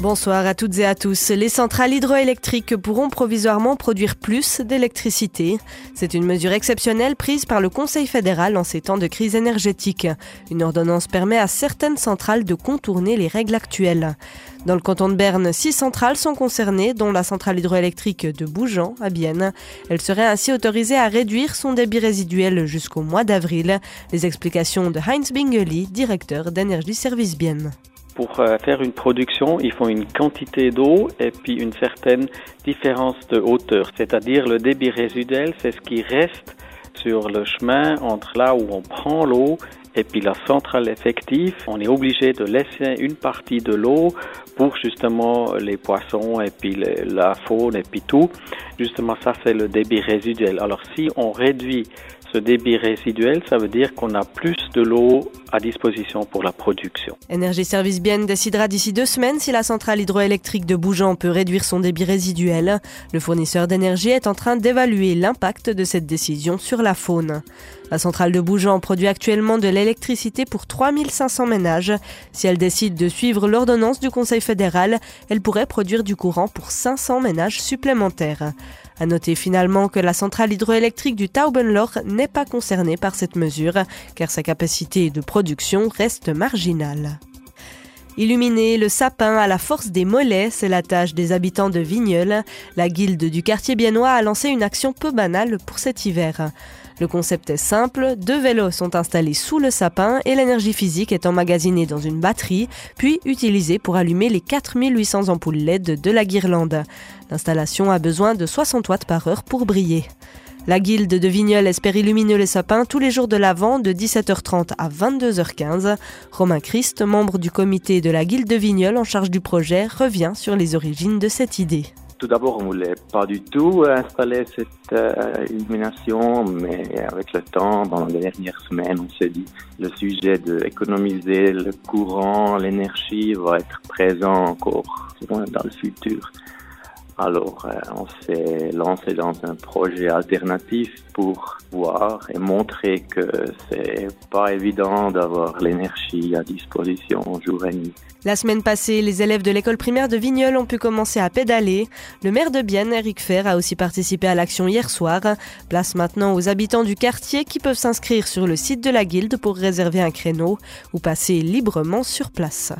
Bonsoir à toutes et à tous. Les centrales hydroélectriques pourront provisoirement produire plus d'électricité. C'est une mesure exceptionnelle prise par le Conseil fédéral en ces temps de crise énergétique. Une ordonnance permet à certaines centrales de contourner les règles actuelles. Dans le canton de Berne, six centrales sont concernées, dont la centrale hydroélectrique de Bougeant à Bienne. Elle serait ainsi autorisée à réduire son débit résiduel jusqu'au mois d'avril. Les explications de Heinz Bingeli, directeur d'Énergie Service Bienne. Pour euh, faire une production, il faut une quantité d'eau et puis une certaine différence de hauteur, c'est-à-dire le débit résiduel, c'est ce qui reste sur le chemin entre là où on prend l'eau et puis la centrale effective. On est obligé de laisser une partie de l'eau pour justement les poissons et puis la faune et puis tout. Justement, ça c'est le débit résiduel. Alors si on réduit ce débit résiduel, ça veut dire qu'on a plus de l'eau à disposition pour la production. Énergie Service Bien décidera d'ici deux semaines si la centrale hydroélectrique de Bougeant peut réduire son débit résiduel. Le fournisseur d'énergie est en train d'évaluer l'impact de cette décision sur la faune. La centrale de Bougeant produit actuellement de l'électricité pour 3500 ménages. Si elle décide de suivre l'ordonnance du Conseil fédéral, elle pourrait produire du courant pour 500 ménages supplémentaires. À noter finalement que la centrale hydroélectrique du Taubenloch n'est pas concernée par cette mesure, car sa capacité de production reste marginale. Illuminer le sapin à la force des mollets, c'est la tâche des habitants de Vigneul. La guilde du quartier biennois a lancé une action peu banale pour cet hiver. Le concept est simple, deux vélos sont installés sous le sapin et l'énergie physique est emmagasinée dans une batterie, puis utilisée pour allumer les 4800 ampoules LED de la guirlande. L'installation a besoin de 60 watts par heure pour briller. La guilde de Vigneul espère illuminer les sapins tous les jours de l'Avent de 17h30 à 22h15. Romain Christ, membre du comité de la guilde de Vigneul en charge du projet, revient sur les origines de cette idée. Tout d'abord, on voulait pas du tout installer cette euh, illumination, mais avec le temps, dans les dernières semaines, on s'est dit le sujet d'économiser le courant, l'énergie va être présent encore dans le futur. Alors, euh, on s'est lancé dans un projet alternatif pour voir et montrer que c'est pas évident d'avoir l'énergie à disposition jour et nuit. La semaine passée, les élèves de l'école primaire de Vigneul ont pu commencer à pédaler. Le maire de Bienne, Eric Fer, a aussi participé à l'action hier soir. Place maintenant aux habitants du quartier qui peuvent s'inscrire sur le site de la guilde pour réserver un créneau ou passer librement sur place.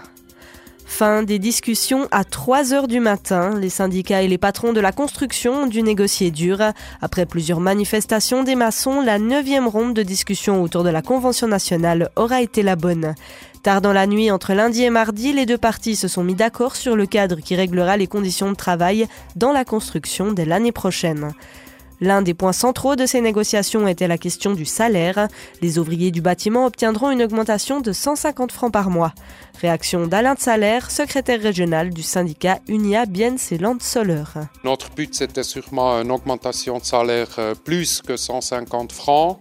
Fin des discussions à 3 heures du matin. Les syndicats et les patrons de la construction ont dû négocier dur. Après plusieurs manifestations des maçons, la neuvième ronde de discussion autour de la Convention nationale aura été la bonne. Tard dans la nuit, entre lundi et mardi, les deux parties se sont mis d'accord sur le cadre qui réglera les conditions de travail dans la construction dès l'année prochaine. L'un des points centraux de ces négociations était la question du salaire. Les ouvriers du bâtiment obtiendront une augmentation de 150 francs par mois. Réaction d'Alain de Salaire, secrétaire régional du syndicat Unia Bienne et Soler. Notre but, c'était sûrement une augmentation de salaire euh, plus que 150 francs.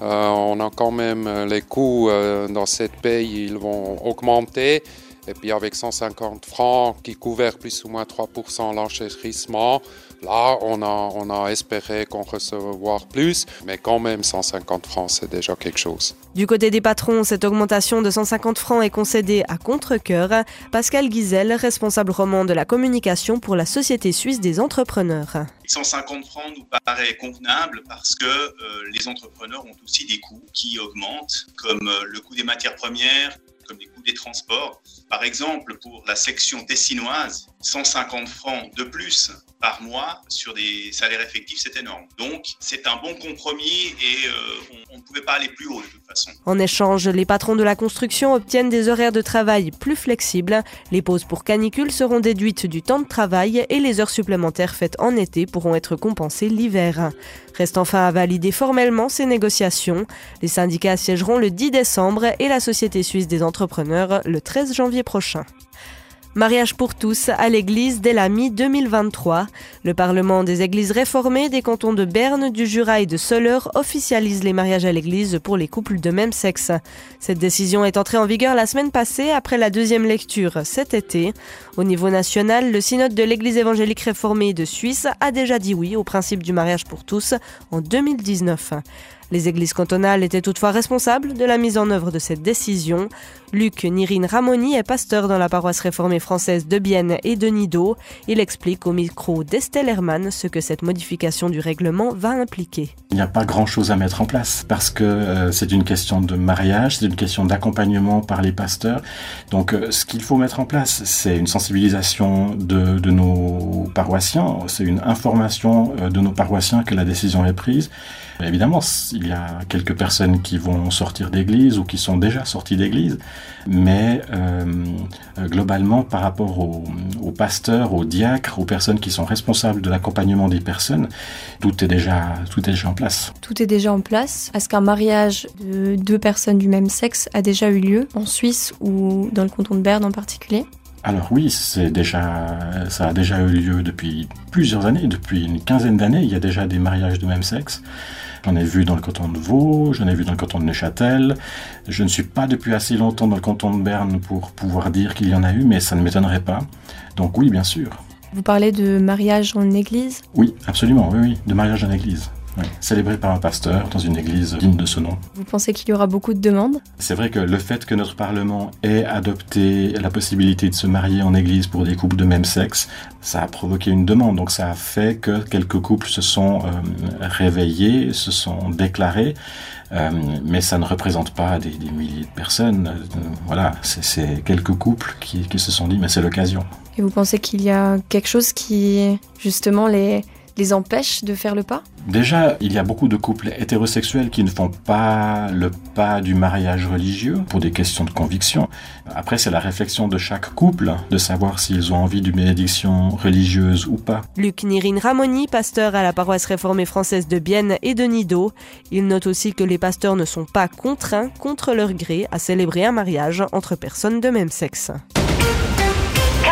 Euh, on a quand même euh, les coûts dans cette pays, ils vont augmenter. Et puis avec 150 francs qui couvrent plus ou moins 3% l'enchérissement, là on a, on a espéré qu'on recevoir plus, mais quand même 150 francs c'est déjà quelque chose. Du côté des patrons, cette augmentation de 150 francs est concédée à contre-coeur. Pascal Guizel, responsable roman de la communication pour la Société suisse des entrepreneurs. 150 francs nous paraît convenable parce que euh, les entrepreneurs ont aussi des coûts qui augmentent, comme euh, le coût des matières premières, comme les coûts des transports. Par exemple, pour la section tessinoise, 150 francs de plus par mois sur des salaires effectifs, c'est énorme. Donc, c'est un bon compromis et euh, on ne pouvait pas aller plus haut de toute façon. En échange, les patrons de la construction obtiennent des horaires de travail plus flexibles. Les pauses pour canicule seront déduites du temps de travail et les heures supplémentaires faites en été pourront être compensées l'hiver. Reste enfin à valider formellement ces négociations. Les syndicats siégeront le 10 décembre et la Société suisse des entrepreneurs le 13 janvier prochain. Mariage pour tous à l'église dès la mi-2023. Le Parlement des églises réformées des cantons de Berne, du Jura et de Soleure officialise les mariages à l'église pour les couples de même sexe. Cette décision est entrée en vigueur la semaine passée après la deuxième lecture cet été. Au niveau national, le synode de l'église évangélique réformée de Suisse a déjà dit oui au principe du mariage pour tous en 2019. Les églises cantonales étaient toutefois responsables de la mise en œuvre de cette décision. Luc Nirine Ramoni est pasteur dans la paroisse réformée française de Bienne et de Nido. Il explique au micro d'Estelle Hermann ce que cette modification du règlement va impliquer. Il n'y a pas grand-chose à mettre en place parce que euh, c'est une question de mariage, c'est une question d'accompagnement par les pasteurs. Donc euh, ce qu'il faut mettre en place, c'est une sensibilisation de, de nos paroissiens, c'est une information euh, de nos paroissiens que la décision est prise. Évidemment, il y a quelques personnes qui vont sortir d'église ou qui sont déjà sorties d'église, mais euh, globalement, par rapport aux, aux, pasteurs, aux diacres, aux personnes qui sont responsables de l'accompagnement des personnes, tout est déjà tout est déjà en place. Tout est déjà en place. Est-ce qu'un mariage de deux personnes du même sexe a déjà eu lieu en Suisse ou dans le canton de Berne en particulier? Alors oui, c'est déjà, ça a déjà eu lieu depuis plusieurs années, depuis une quinzaine d'années. Il y a déjà des mariages de même sexe. J'en ai vu dans le canton de Vaud, j'en ai vu dans le canton de Neuchâtel. Je ne suis pas depuis assez longtemps dans le canton de Berne pour pouvoir dire qu'il y en a eu, mais ça ne m'étonnerait pas. Donc oui, bien sûr. Vous parlez de mariage en église? Oui, absolument, oui, oui, de mariage en église. Oui, célébré par un pasteur dans une église digne de ce nom. Vous pensez qu'il y aura beaucoup de demandes? C'est vrai que le fait que notre Parlement ait adopté la possibilité de se marier en église pour des couples de même sexe, ça a provoqué une demande. Donc ça a fait que quelques couples se sont euh, réveillés, se sont déclarés. Euh, mais ça ne représente pas des, des milliers de personnes. Euh, voilà, c'est quelques couples qui, qui se sont dit, mais c'est l'occasion. Et vous pensez qu'il y a quelque chose qui, justement, les, les empêche de faire le pas? Déjà, il y a beaucoup de couples hétérosexuels qui ne font pas le pas du mariage religieux pour des questions de conviction. Après, c'est la réflexion de chaque couple de savoir s'ils ont envie d'une bénédiction religieuse ou pas. Luc Nirine Ramoni, pasteur à la paroisse réformée française de Bienne et de Nido, il note aussi que les pasteurs ne sont pas contraints contre leur gré à célébrer un mariage entre personnes de même sexe.